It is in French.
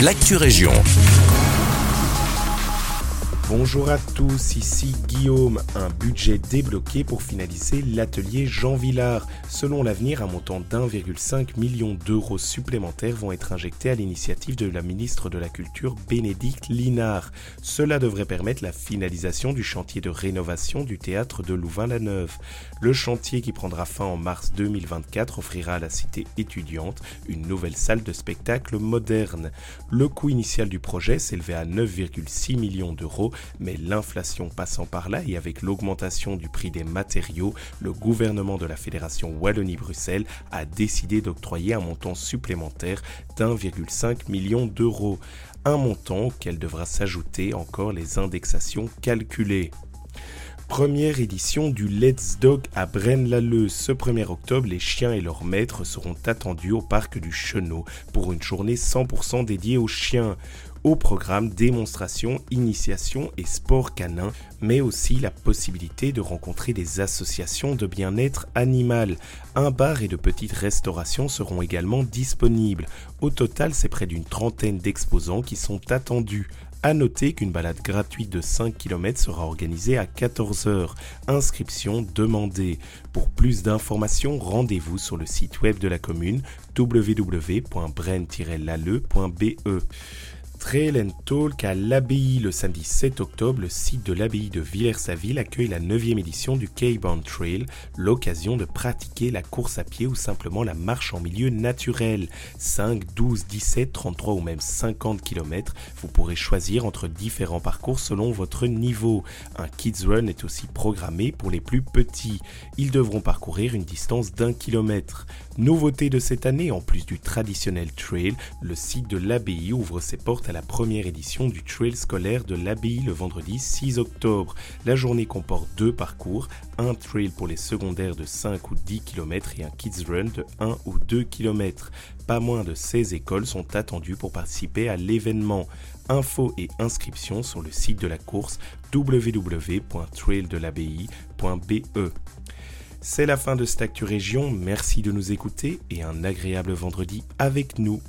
l'actu région. Bonjour à tous, ici Guillaume. Un budget débloqué pour finaliser l'atelier Jean Villard. Selon l'avenir, un montant d'1,5 million d'euros supplémentaires vont être injectés à l'initiative de la ministre de la Culture Bénédicte Linard. Cela devrait permettre la finalisation du chantier de rénovation du théâtre de Louvain-la-Neuve. Le chantier qui prendra fin en mars 2024 offrira à la cité étudiante une nouvelle salle de spectacle moderne. Le coût initial du projet s'élevait à 9,6 millions d'euros mais l'inflation passant par là et avec l'augmentation du prix des matériaux, le gouvernement de la Fédération Wallonie-Bruxelles a décidé d'octroyer un montant supplémentaire d'1,5 million d'euros. Un montant auquel devra s'ajouter encore les indexations calculées première édition du Let's Dog à Braine-l'Alleud. Ce 1er octobre, les chiens et leurs maîtres seront attendus au parc du Chenot pour une journée 100% dédiée aux chiens. Au programme démonstration, initiation et sport canin, mais aussi la possibilité de rencontrer des associations de bien-être animal. Un bar et de petites restaurations seront également disponibles. Au total, c'est près d'une trentaine d'exposants qui sont attendus. A noter qu'une balade gratuite de 5 km sera organisée à 14h. Inscription demandée. Pour plus d'informations, rendez-vous sur le site web de la commune www.bren-lalleux.be. Trail and Talk à l'abbaye le samedi 7 octobre, le site de l'abbaye de Villers-sa-Ville accueille la 9e édition du K-Band Trail, l'occasion de pratiquer la course à pied ou simplement la marche en milieu naturel. 5, 12, 17, 33 ou même 50 km, vous pourrez choisir entre différents parcours selon votre niveau. Un Kids Run est aussi programmé pour les plus petits. Ils devront parcourir une distance d'un kilomètre. Nouveauté de cette année, en plus du traditionnel trail, le site de l'abbaye ouvre ses portes à la première édition du trail scolaire de l'abbaye le vendredi 6 octobre. La journée comporte deux parcours, un trail pour les secondaires de 5 ou 10 km et un kids run de 1 ou 2 km. Pas moins de 16 écoles sont attendues pour participer à l'événement. Infos et inscriptions sur le site de la course www.traildelabbaye.be. C'est la fin de cette Actu merci de nous écouter et un agréable vendredi avec nous.